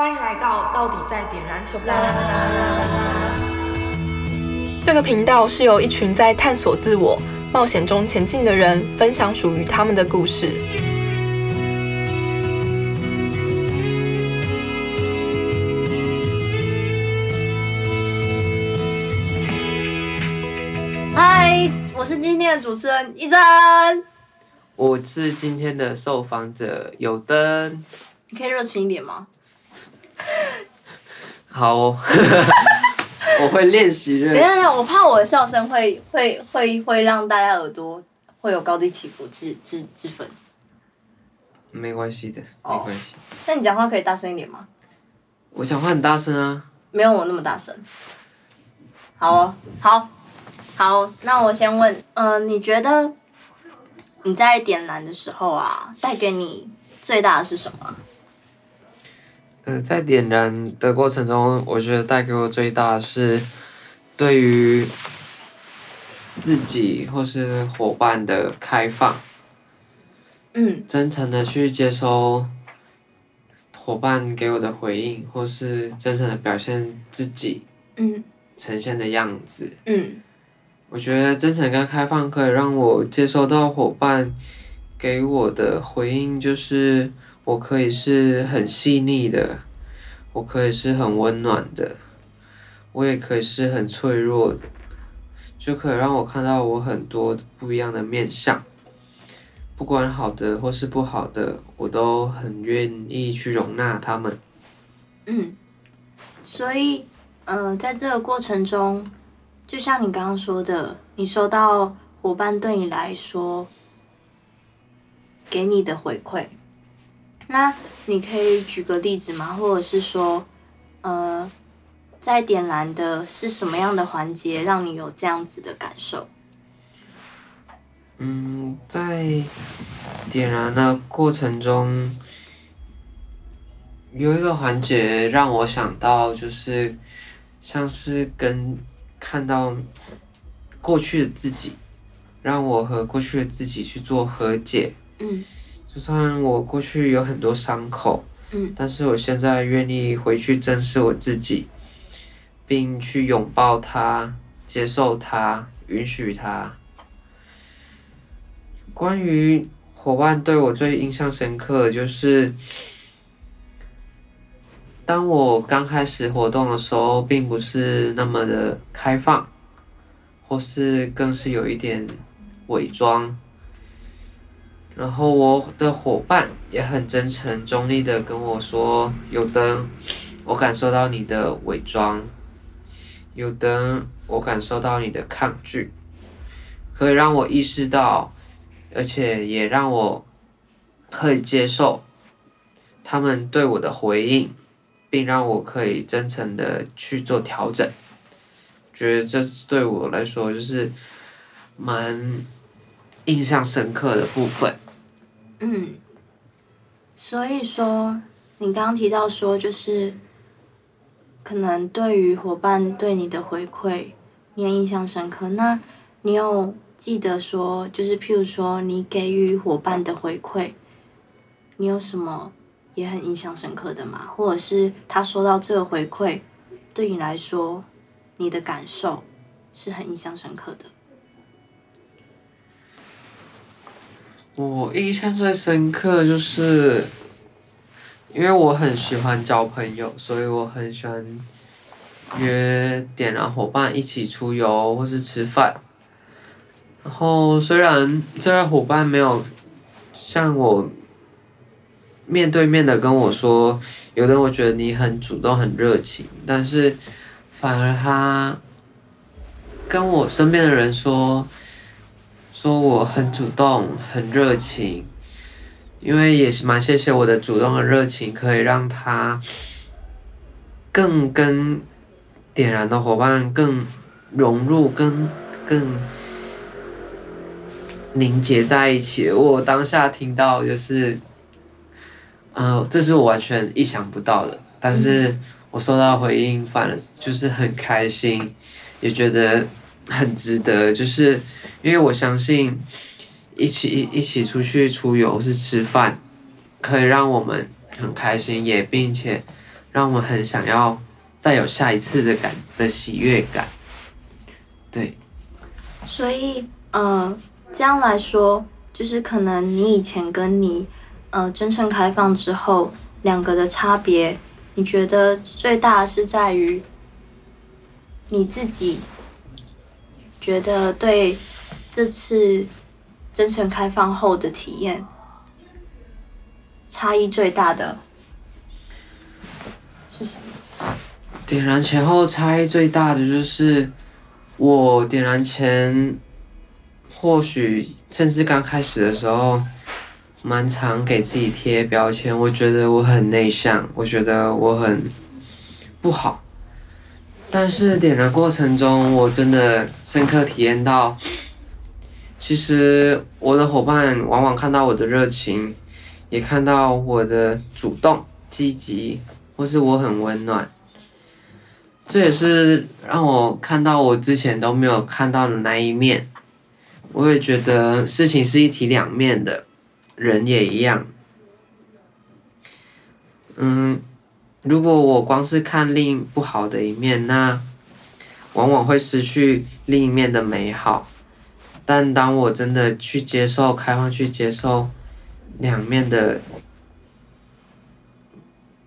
欢迎来到到底在点燃什么？这个频道是由一群在探索自我、冒险中前进的人分享属于他们的故事。嗨，我是今天的主持人一真。我是今天的受访者有灯。你可以热情一点吗？好、哦，我会练习热等一下，等一。下，我怕我的笑声会会会会让大家耳朵会有高低起伏之之之分。没关系的，哦没关系。那你讲话可以大声一点吗？我讲话很大声啊。没有我那么大声。好哦，好，好，那我先问，呃，你觉得你在点燃的时候啊，带给你最大的是什么？呃，在点燃的过程中，我觉得带给我最大的是对于自己或是伙伴的开放，嗯。真诚的去接收伙伴给我的回应，或是真诚的表现自己嗯。呈现的样子。嗯。我觉得真诚跟开放可以让我接收到伙伴给我的回应，就是我可以是很细腻的，我可以是很温暖的，我也可以是很脆弱的，就可以让我看到我很多不一样的面相，不管好的或是不好的，我都很愿意去容纳他们。嗯，所以，呃，在这个过程中，就像你刚刚说的，你收到伙伴对你来说给你的回馈，那你可以举个例子吗？或者是说，呃，在点燃的是什么样的环节让你有这样子的感受？嗯，在点燃的过程中，有一个环节让我想到，就是像是跟看到过去的自己，让我和过去的自己去做和解。嗯就算我过去有很多伤口，嗯但是我现在愿意回去正视我自己，并去拥抱它、接受它、允许它。关于伙伴对我最印象深刻的就是，当我刚开始活动的时候，并不是那么的开放，或是更是有一点伪装。然后我的伙伴也很真诚、中立的跟我说：“有灯，我感受到你的伪装；有灯，我感受到你的抗拒，可以让我意识到，而且也让我可以接受他们对我的回应，并让我可以真诚的去做调整。觉得这对我来说就是蛮印象深刻的部分。”嗯，所以说，你刚刚提到说，就是可能对于伙伴对你的回馈，你也印象深刻。那你有记得说，就是譬如说，你给予伙伴的回馈，你有什么也很印象深刻的吗？或者是他收到这个回馈，对你来说，你的感受是很印象深刻的？我印象最深刻就是，因为我很喜欢交朋友，所以我很喜欢约点燃伙伴一起出游或是吃饭。然后虽然这位伙伴没有像我面对面的跟我说，有的我觉得你很主动很热情，但是反而他跟我身边的人说。说我很主动，很热情，因为也是蛮谢谢我的主动和热情，可以让他更跟点燃的伙伴更融入，更更凝结在一起。我当下听到就是，呃，这是我完全意想不到的，但是我收到回应，反而就是很开心，也觉得很值得，就是。因为我相信，一起一一起出去出游是吃饭，可以让我们很开心，也并且让我们很想要再有下一次的感的喜悦感。对，所以，呃，这样来说，就是可能你以前跟你，呃，真诚开放之后，两个的差别，你觉得最大是在于你自己觉得对这次真诚开放后的体验差异最大的是什么？点燃前后差异最大的就是，我点燃前，或许甚至刚开始的时候，蛮常给自己贴标签。我觉得我很内向，我觉得我很不好。但是点的过程中，我真的深刻体验到，其实我的伙伴往往看到我的热情，也看到我的主动、积极，或是我很温暖。这也是让我看到我之前都没有看到的那一面。我也觉得事情是一体两面的，人也一样。嗯，如果我光是看另不好的一面，那往往会失去另一面的美好。但当我真的去接受、开放去接受两面的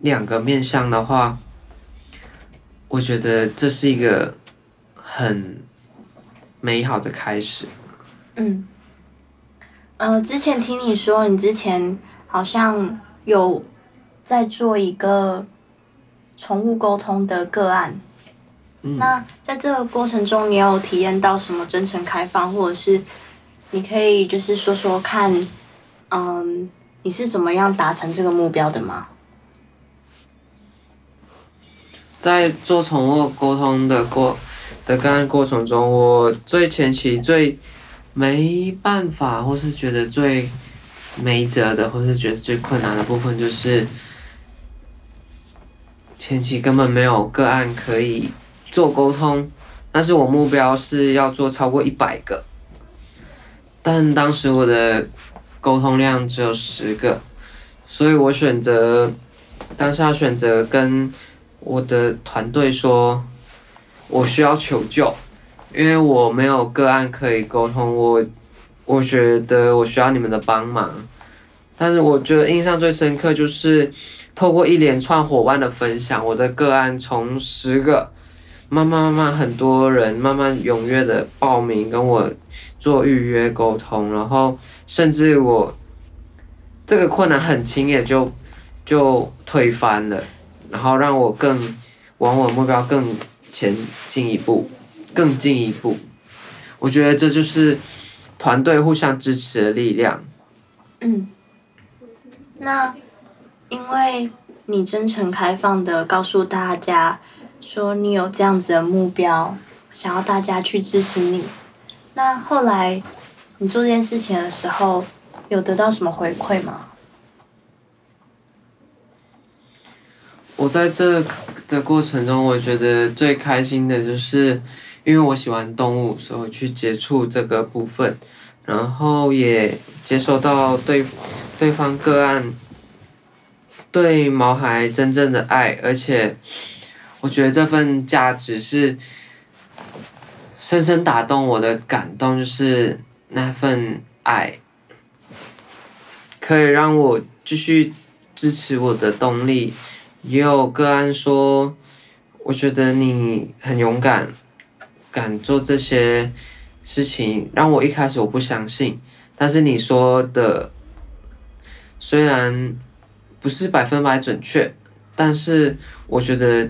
两个面相的话，我觉得这是一个很美好的开始。嗯，呃，之前听你说，你之前好像有在做一个宠物沟通的个案。嗯，那在这个过程中，你有体验到什么真诚开放，或者是你可以就是说说看，嗯，你是怎么样达成这个目标的吗？在做宠物沟通的过的个案过程中，我最前期最没办法，或是觉得最没辙的，或是觉得最困难的部分，就是前期根本没有个案可以做沟通，但是我目标是要做超过一百个，但当时我的沟通量只有十个，所以我选择当下选择跟我的团队说，我需要求救，因为我没有个案可以沟通，我我觉得我需要你们的帮忙。但是我觉得印象最深刻就是透过一连串伙伴的分享，我的个案从十个慢慢慢慢很多人慢慢踊跃的报名跟我做预约沟通，然后甚至我这个困难很轻也就就推翻了。然后让我更往我目标更前进一步，更进一步。我觉得这就是团队互相支持的力量。嗯，那因为你真诚开放的告诉大家说你有这样子的目标，想要大家去支持你。那后来你做这件事情的时候，有得到什么回馈吗？我在这的过程中，我觉得最开心的就是，因为我喜欢动物，所以我去接触这个部分，然后也接收到对对方个案对毛孩真正的爱，而且我觉得这份价值是深深打动我的感动，就是那份爱，可以让我继续支持我的动力。也有个案说，我觉得你很勇敢，敢做这些事情，让我一开始我不相信，但是你说的虽然不是百分百准确，但是我觉得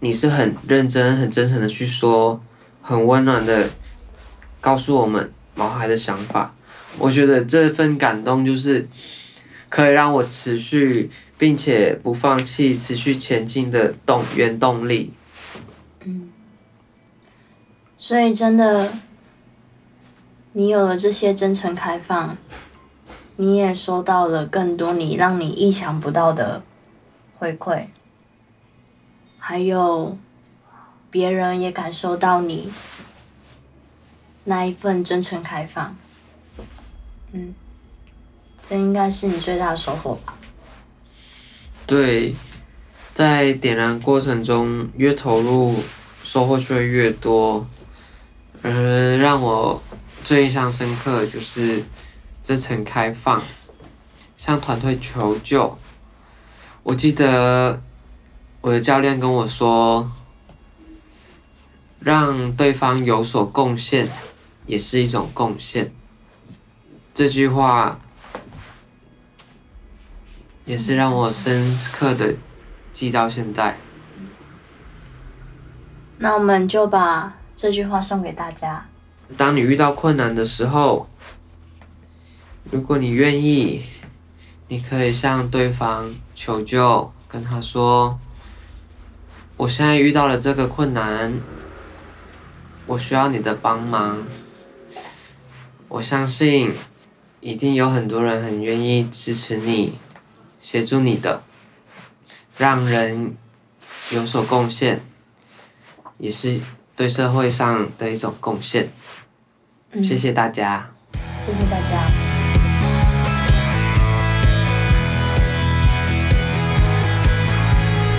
你是很认真、很真诚的去说，很温暖的告诉我们毛孩的想法。我觉得这份感动就是可以让我持续。并且不放弃、持续前进的动原动力。嗯，所以真的，你有了这些真诚开放，你也收到了更多你让你意想不到的回馈，还有别人也感受到你那一份真诚开放。嗯，这应该是你最大的收获吧。对，在点燃过程中越投入，收获就会越多。而让我最印象深刻的就是这层开放，向团队求救。我记得我的教练跟我说，让对方有所贡献，也是一种贡献。这句话也是让我深刻的记到现在。那我们就把这句话送给大家。当你遇到困难的时候，如果你愿意，你可以向对方求救，跟他说：“我现在遇到了这个困难，我需要你的帮忙。”我相信，一定有很多人很愿意支持你、协助你的，让人有所贡献，也是对社会上的一种贡献。嗯谢谢大家。谢谢大家。